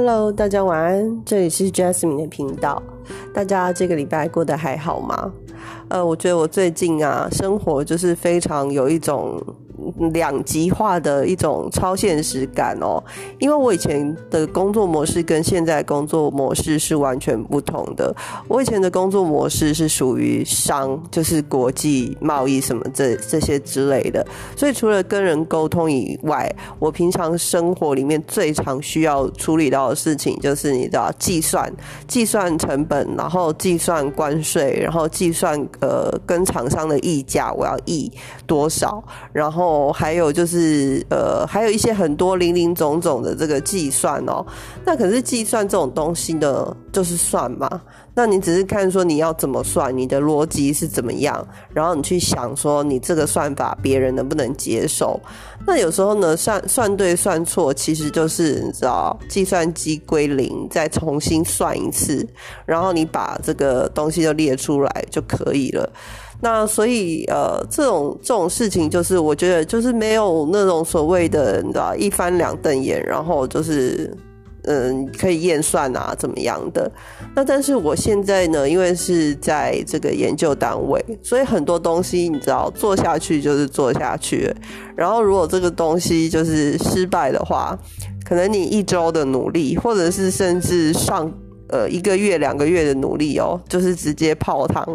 Hello，大家晚安，这里是 Jasmine 的频道。大家这个礼拜过得还好吗？呃，我觉得我最近啊，生活就是非常有一种。两极化的一种超现实感哦，因为我以前的工作模式跟现在工作模式是完全不同的。我以前的工作模式是属于商，就是国际贸易什么这这些之类的，所以除了跟人沟通以外，我平常生活里面最常需要处理到的事情就是你知道计算、计算成本，然后计算关税，然后计算呃跟厂商的议价，我要议多少，然后。还有就是呃，还有一些很多零零总总的这个计算哦。那可是计算这种东西呢，就是算嘛。那你只是看说你要怎么算，你的逻辑是怎么样，然后你去想说你这个算法别人能不能接受。那有时候呢，算算对算错，其实就是你知道，计算机归零，再重新算一次，然后你把这个东西就列出来就可以了。那所以呃，这种这种事情，就是我觉得就是没有那种所谓的你知道一翻两瞪眼，然后就是嗯可以验算啊怎么样的。那但是我现在呢，因为是在这个研究单位，所以很多东西你知道做下去就是做下去。然后如果这个东西就是失败的话，可能你一周的努力，或者是甚至上。呃，一个月、两个月的努力哦，就是直接泡汤，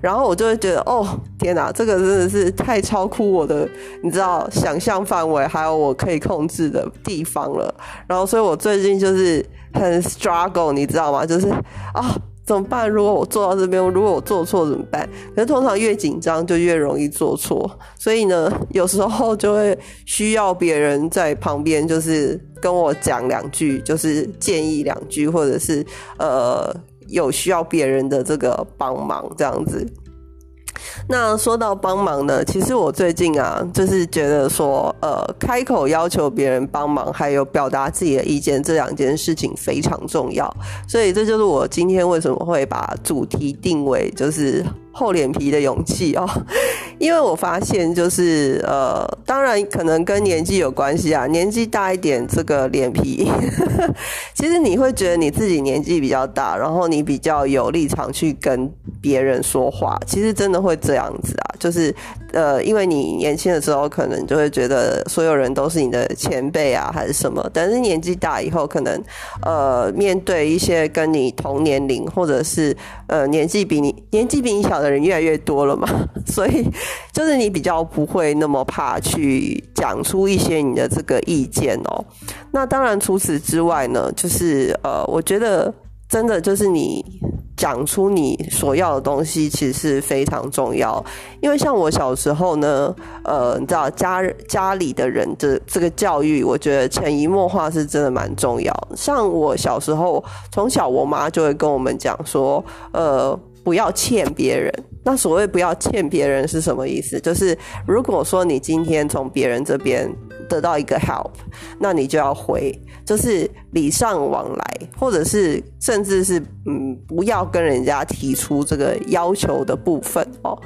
然后我就会觉得，哦，天哪，这个真的是太超乎我的，你知道，想象范围，还有我可以控制的地方了。然后，所以我最近就是很 struggle，你知道吗？就是啊。怎么办？如果我做到这边，如果我做错怎么办？可是通常越紧张就越容易做错，所以呢，有时候就会需要别人在旁边，就是跟我讲两句，就是建议两句，或者是呃有需要别人的这个帮忙这样子。那说到帮忙呢，其实我最近啊，就是觉得说，呃，开口要求别人帮忙，还有表达自己的意见，这两件事情非常重要。所以这就是我今天为什么会把主题定为就是。厚脸皮的勇气哦，因为我发现就是呃，当然可能跟年纪有关系啊，年纪大一点，这个脸皮，其实你会觉得你自己年纪比较大，然后你比较有立场去跟别人说话，其实真的会这样子啊，就是呃，因为你年轻的时候可能就会觉得所有人都是你的前辈啊，还是什么，但是年纪大以后，可能呃，面对一些跟你同年龄或者是呃年纪比你年纪比你小。的人越来越多了嘛，所以就是你比较不会那么怕去讲出一些你的这个意见哦。那当然，除此之外呢，就是呃，我觉得真的就是你讲出你所要的东西，其实是非常重要。因为像我小时候呢，呃，你知道家家里的人的这个教育，我觉得潜移默化是真的蛮重要。像我小时候，从小我妈就会跟我们讲说，呃。不要欠别人。那所谓不要欠别人是什么意思？就是如果说你今天从别人这边得到一个 help，那你就要回，就是礼尚往来，或者是甚至是嗯，不要跟人家提出这个要求的部分哦。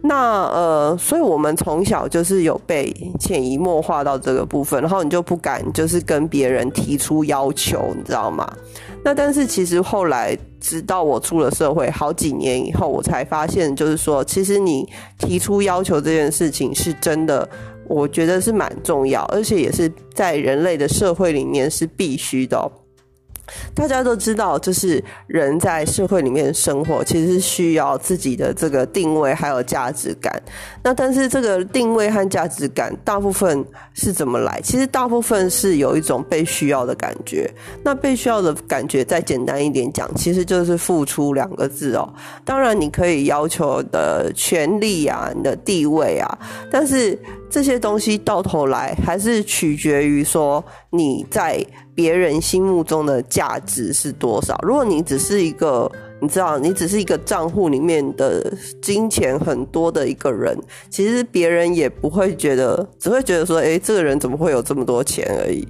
那呃，所以我们从小就是有被潜移默化到这个部分，然后你就不敢就是跟别人提出要求，你知道吗？那但是其实后来，直到我出了社会好几年以后，我才发现，就是说，其实你提出要求这件事情是真的，我觉得是蛮重要，而且也是在人类的社会里面是必须的。大家都知道，就是人在社会里面生活，其实是需要自己的这个定位还有价值感。那但是这个定位和价值感，大部分是怎么来？其实大部分是有一种被需要的感觉。那被需要的感觉，再简单一点讲，其实就是付出两个字哦。当然，你可以要求的权利啊，你的地位啊，但是。这些东西到头来还是取决于说你在别人心目中的价值是多少。如果你只是一个。你知道，你只是一个账户里面的金钱很多的一个人，其实别人也不会觉得，只会觉得说，哎，这个人怎么会有这么多钱而已。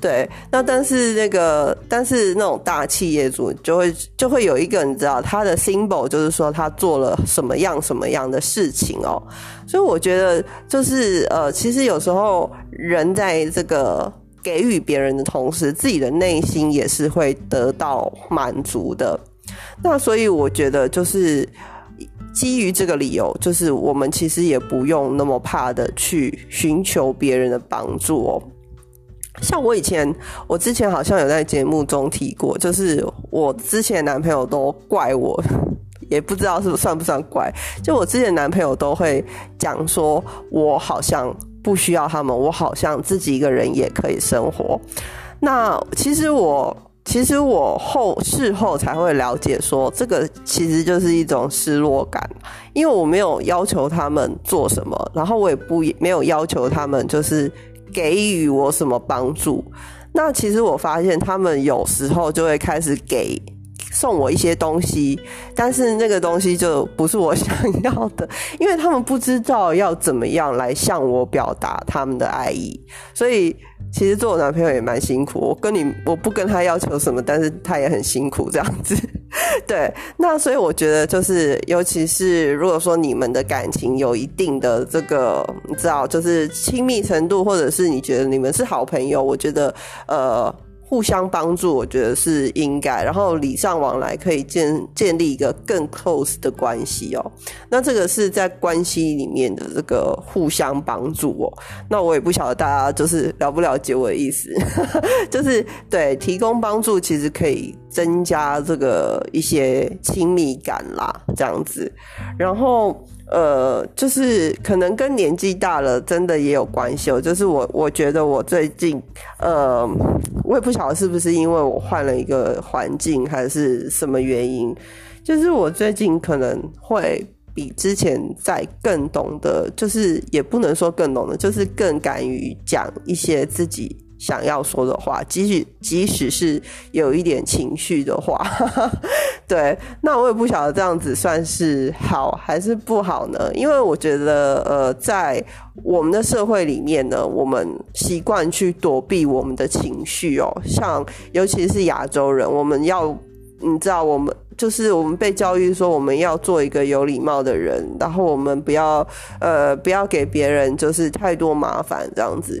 对，那但是那个，但是那种大企业主就会就会有一个，你知道，他的 symbol 就是说他做了什么样什么样的事情哦。所以我觉得，就是呃，其实有时候人在这个。给予别人的同时，自己的内心也是会得到满足的。那所以我觉得，就是基于这个理由，就是我们其实也不用那么怕的去寻求别人的帮助哦。像我以前，我之前好像有在节目中提过，就是我之前男朋友都怪我，也不知道是算不算怪。就我之前男朋友都会讲说，我好像不需要他们，我好像自己一个人也可以生活。那其实我。其实我后事后才会了解，说这个其实就是一种失落感，因为我没有要求他们做什么，然后我也不没有要求他们就是给予我什么帮助。那其实我发现他们有时候就会开始给送我一些东西，但是那个东西就不是我想要的，因为他们不知道要怎么样来向我表达他们的爱意，所以。其实做我男朋友也蛮辛苦，我跟你我不跟他要求什么，但是他也很辛苦这样子。对，那所以我觉得就是，尤其是如果说你们的感情有一定的这个，你知道，就是亲密程度，或者是你觉得你们是好朋友，我觉得呃。互相帮助，我觉得是应该，然后礼尚往来可以建建立一个更 close 的关系哦。那这个是在关系里面的这个互相帮助哦。那我也不晓得大家就是了不了解我的意思，就是对提供帮助其实可以增加这个一些亲密感啦，这样子，然后。呃，就是可能跟年纪大了，真的也有关系哦。就是我，我觉得我最近，呃，我也不晓得是不是因为我换了一个环境，还是什么原因。就是我最近可能会比之前在更懂得，就是也不能说更懂得，就是更敢于讲一些自己。想要说的话，即使即使是有一点情绪的话，对，那我也不晓得这样子算是好还是不好呢？因为我觉得，呃，在我们的社会里面呢，我们习惯去躲避我们的情绪哦，像尤其是亚洲人，我们要你知道，我们就是我们被教育说我们要做一个有礼貌的人，然后我们不要呃不要给别人就是太多麻烦这样子。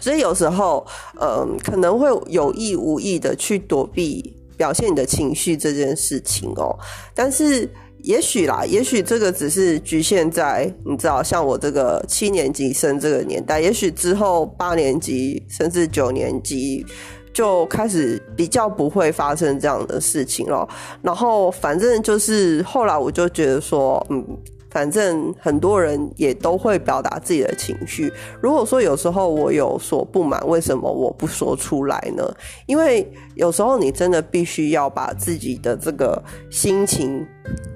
所以有时候，嗯，可能会有意无意的去躲避表现你的情绪这件事情哦。但是，也许啦，也许这个只是局限在你知道，像我这个七年级生这个年代，也许之后八年级甚至九年级就开始比较不会发生这样的事情了。然后，反正就是后来我就觉得说，嗯。反正很多人也都会表达自己的情绪。如果说有时候我有所不满，为什么我不说出来呢？因为有时候你真的必须要把自己的这个心情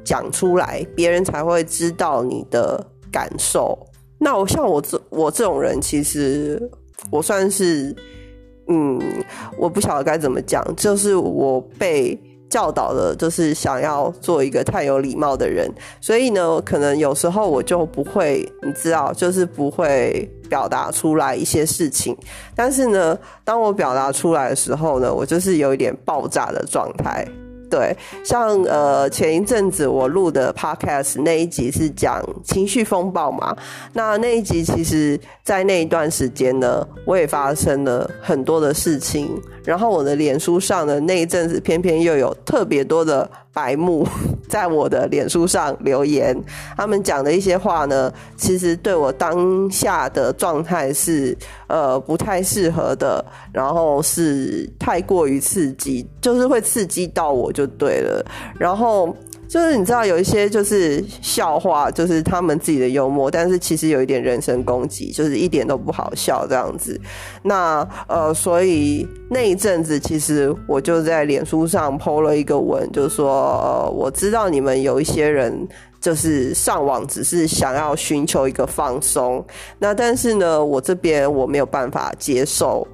讲出来，别人才会知道你的感受。那我像我这我这种人，其实我算是，嗯，我不晓得该怎么讲，就是我被。教导的，就是想要做一个太有礼貌的人，所以呢，可能有时候我就不会，你知道，就是不会表达出来一些事情。但是呢，当我表达出来的时候呢，我就是有一点爆炸的状态。对，像呃前一阵子我录的 podcast 那一集是讲情绪风暴嘛，那那一集其实，在那一段时间呢，我也发生了很多的事情。然后我的脸书上的那一阵子，偏偏又有特别多的白目在我的脸书上留言，他们讲的一些话呢，其实对我当下的状态是呃不太适合的，然后是太过于刺激，就是会刺激到我就对了，然后。就是你知道有一些就是笑话，就是他们自己的幽默，但是其实有一点人身攻击，就是一点都不好笑这样子。那呃，所以那一阵子其实我就在脸书上 PO 了一个文，就是说呃，我知道你们有一些人就是上网只是想要寻求一个放松，那但是呢，我这边我没有办法接受。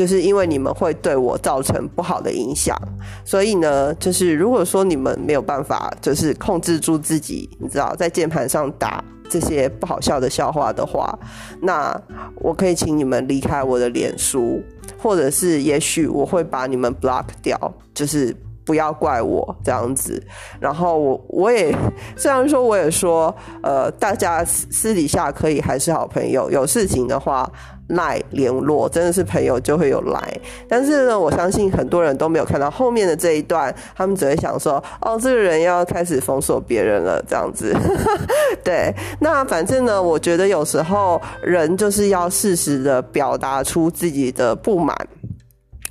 就是因为你们会对我造成不好的影响，所以呢，就是如果说你们没有办法，就是控制住自己，你知道，在键盘上打这些不好笑的笑话的话，那我可以请你们离开我的脸书，或者是也许我会把你们 block 掉，就是不要怪我这样子。然后我我也虽然说我也说，呃，大家私底下可以还是好朋友，有事情的话。赖联络真的是朋友就会有来，但是呢，我相信很多人都没有看到后面的这一段，他们只会想说，哦，这个人要开始封锁别人了，这样子。对，那反正呢，我觉得有时候人就是要适时的表达出自己的不满，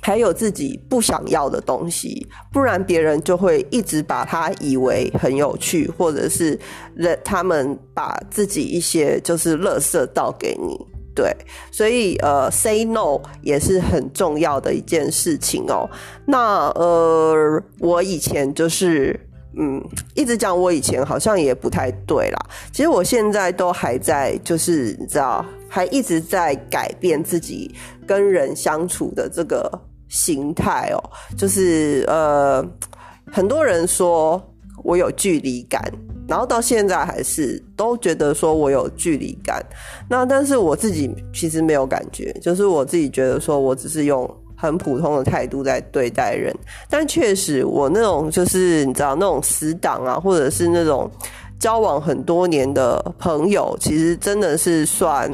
还有自己不想要的东西，不然别人就会一直把他以为很有趣，或者是人他们把自己一些就是垃圾倒给你。对，所以呃，say no 也是很重要的一件事情哦。那呃，我以前就是嗯，一直讲我以前好像也不太对啦。其实我现在都还在，就是你知道，还一直在改变自己跟人相处的这个形态哦。就是呃，很多人说我有距离感。然后到现在还是都觉得说我有距离感，那但是我自己其实没有感觉，就是我自己觉得说我只是用很普通的态度在对待人，但确实我那种就是你知道那种死党啊，或者是那种交往很多年的朋友，其实真的是算。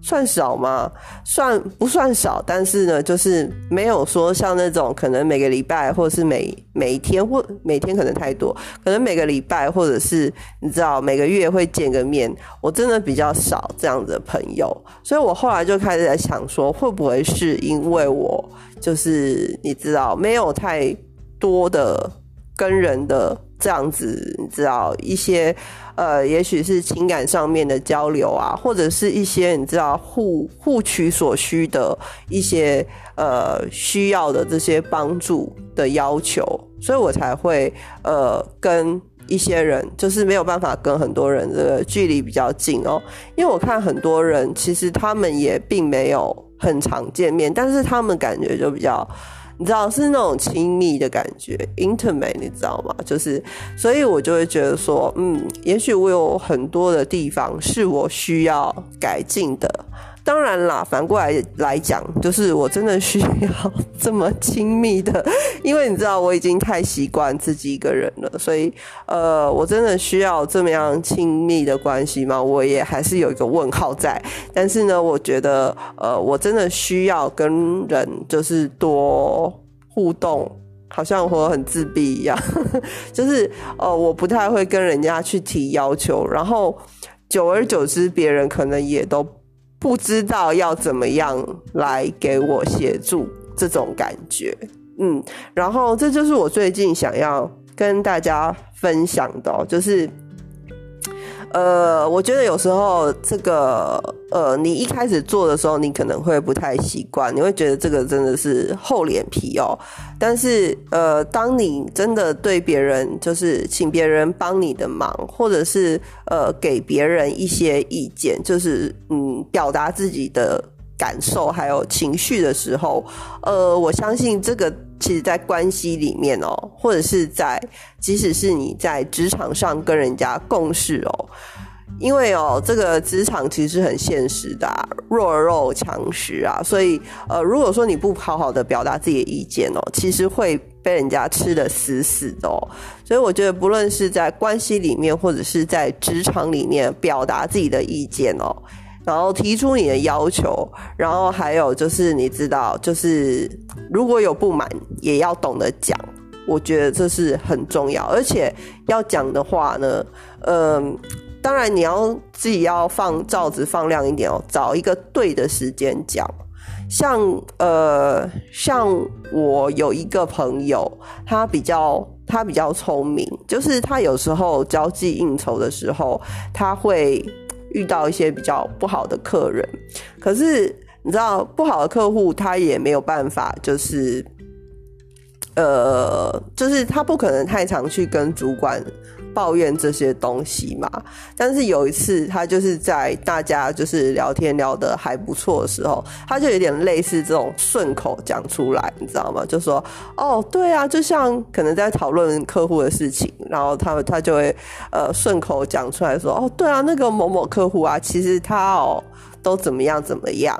算少吗？算不算少？但是呢，就是没有说像那种可能每个礼拜，或者是每每一天，或每天可能太多，可能每个礼拜，或者是你知道每个月会见个面。我真的比较少这样的朋友，所以我后来就开始在想说，会不会是因为我就是你知道没有太多的跟人的。这样子，你知道一些，呃，也许是情感上面的交流啊，或者是一些你知道互互取所需的一些呃需要的这些帮助的要求，所以我才会呃跟一些人，就是没有办法跟很多人的距离比较近哦，因为我看很多人其实他们也并没有很常见面，但是他们感觉就比较。你知道是那种亲密的感觉，intimate，你知道吗？就是，所以我就会觉得说，嗯，也许我有很多的地方是我需要改进的。当然啦，反过来来讲，就是我真的需要这么亲密的，因为你知道我已经太习惯自己一个人了，所以呃，我真的需要这么样亲密的关系吗？我也还是有一个问号在。但是呢，我觉得呃，我真的需要跟人就是多互动，好像我很自闭一样，就是呃，我不太会跟人家去提要求，然后久而久之，别人可能也都。不知道要怎么样来给我协助这种感觉，嗯，然后这就是我最近想要跟大家分享的，就是。呃，我觉得有时候这个，呃，你一开始做的时候，你可能会不太习惯，你会觉得这个真的是厚脸皮哦。但是，呃，当你真的对别人，就是请别人帮你的忙，或者是呃给别人一些意见，就是嗯表达自己的。感受还有情绪的时候，呃，我相信这个其实，在关系里面哦，或者是在，即使是你在职场上跟人家共事哦，因为哦，这个职场其实是很现实的，弱肉强食啊，所以呃，如果说你不好好的表达自己的意见哦，其实会被人家吃的死死的，所以我觉得，不论是在关系里面，或者是在职场里面表达自己的意见哦。然后提出你的要求，然后还有就是你知道，就是如果有不满，也要懂得讲。我觉得这是很重要，而且要讲的话呢，嗯，当然你要自己要放罩子放亮一点哦，找一个对的时间讲。像呃，像我有一个朋友，他比较他比较聪明，就是他有时候交际应酬的时候，他会。遇到一些比较不好的客人，可是你知道，不好的客户他也没有办法，就是，呃，就是他不可能太常去跟主管。抱怨这些东西嘛，但是有一次他就是在大家就是聊天聊得还不错的时候，他就有点类似这种顺口讲出来，你知道吗？就说哦，对啊，就像可能在讨论客户的事情，然后他他就会呃顺口讲出来说哦，对啊，那个某某客户啊，其实他哦都怎么样怎么样。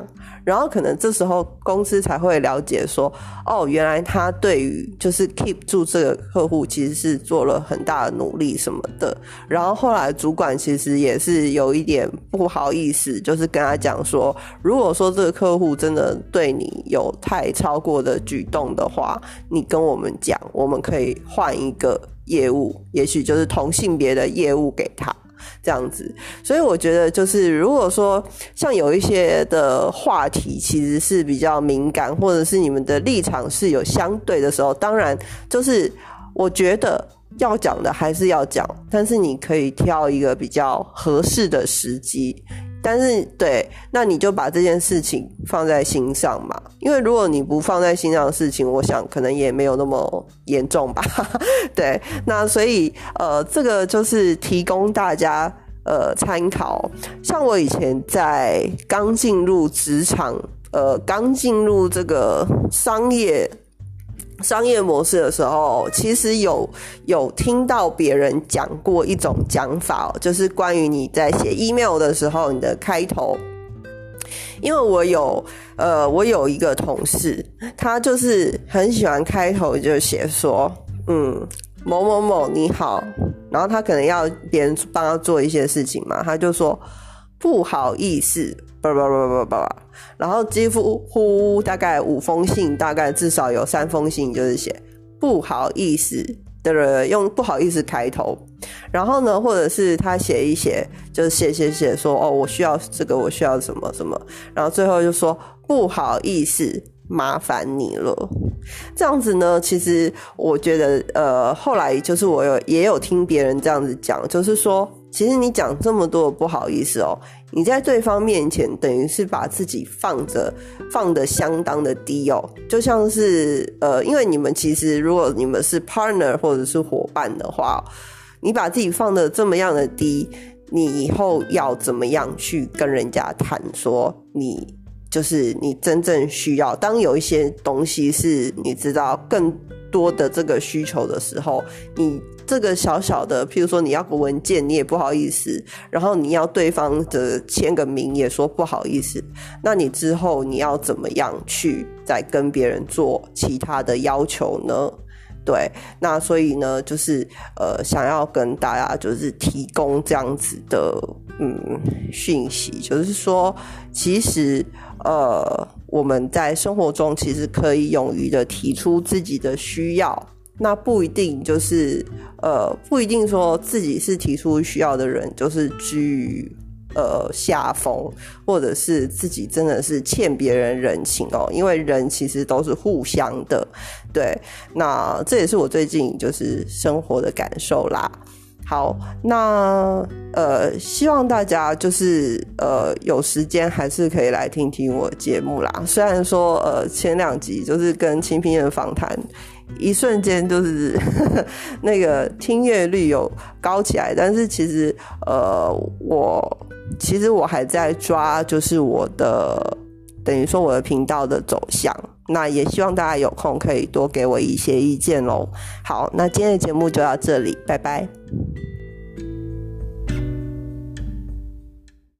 然后可能这时候公司才会了解说，哦，原来他对于就是 keep 住这个客户其实是做了很大的努力什么的。然后后来主管其实也是有一点不好意思，就是跟他讲说，如果说这个客户真的对你有太超过的举动的话，你跟我们讲，我们可以换一个业务，也许就是同性别的业务给他。这样子，所以我觉得就是，如果说像有一些的话题其实是比较敏感，或者是你们的立场是有相对的时候，当然就是我觉得要讲的还是要讲，但是你可以挑一个比较合适的时机。但是，对，那你就把这件事情放在心上嘛。因为如果你不放在心上的事情，我想可能也没有那么严重吧。对，那所以呃，这个就是提供大家呃参考。像我以前在刚进入职场，呃，刚进入这个商业。商业模式的时候，其实有有听到别人讲过一种讲法，就是关于你在写 email 的时候，你的开头。因为我有呃，我有一个同事，他就是很喜欢开头就写说，嗯，某某某你好，然后他可能要别人帮他做一些事情嘛，他就说不好意思。叭叭叭叭叭叭，然后几乎乎大概五封信，大概至少有三封信就是写不好意思的用不好意思开头，然后呢，或者是他写一写，就是写写写说哦，我需要这个，我需要什么什么，然后最后就说不好意思，麻烦你了。这样子呢，其实我觉得，呃，后来就是我有也有听别人这样子讲，就是说。其实你讲这么多不好意思哦，你在对方面前等于是把自己放着放的相当的低哦，就像是呃，因为你们其实如果你们是 partner 或者是伙伴的话，你把自己放的这么样的低，你以后要怎么样去跟人家谈说你就是你真正需要？当有一些东西是你知道更多的这个需求的时候，你。这个小小的，譬如说你要个文件，你也不好意思，然后你要对方的签个名，也说不好意思。那你之后你要怎么样去再跟别人做其他的要求呢？对，那所以呢，就是呃，想要跟大家就是提供这样子的嗯讯息，就是说，其实呃，我们在生活中其实可以勇于的提出自己的需要。那不一定就是，呃，不一定说自己是提出需要的人，就是居于呃下风，或者是自己真的是欠别人人情哦。因为人其实都是互相的，对。那这也是我最近就是生活的感受啦。好，那呃，希望大家就是呃有时间还是可以来听听我节目啦。虽然说呃前两集就是跟清平人访谈。一瞬间就是 那个听阅率有高起来，但是其实呃，我其实我还在抓，就是我的等于说我的频道的走向。那也希望大家有空可以多给我一些意见喽。好，那今天的节目就到这里，拜拜。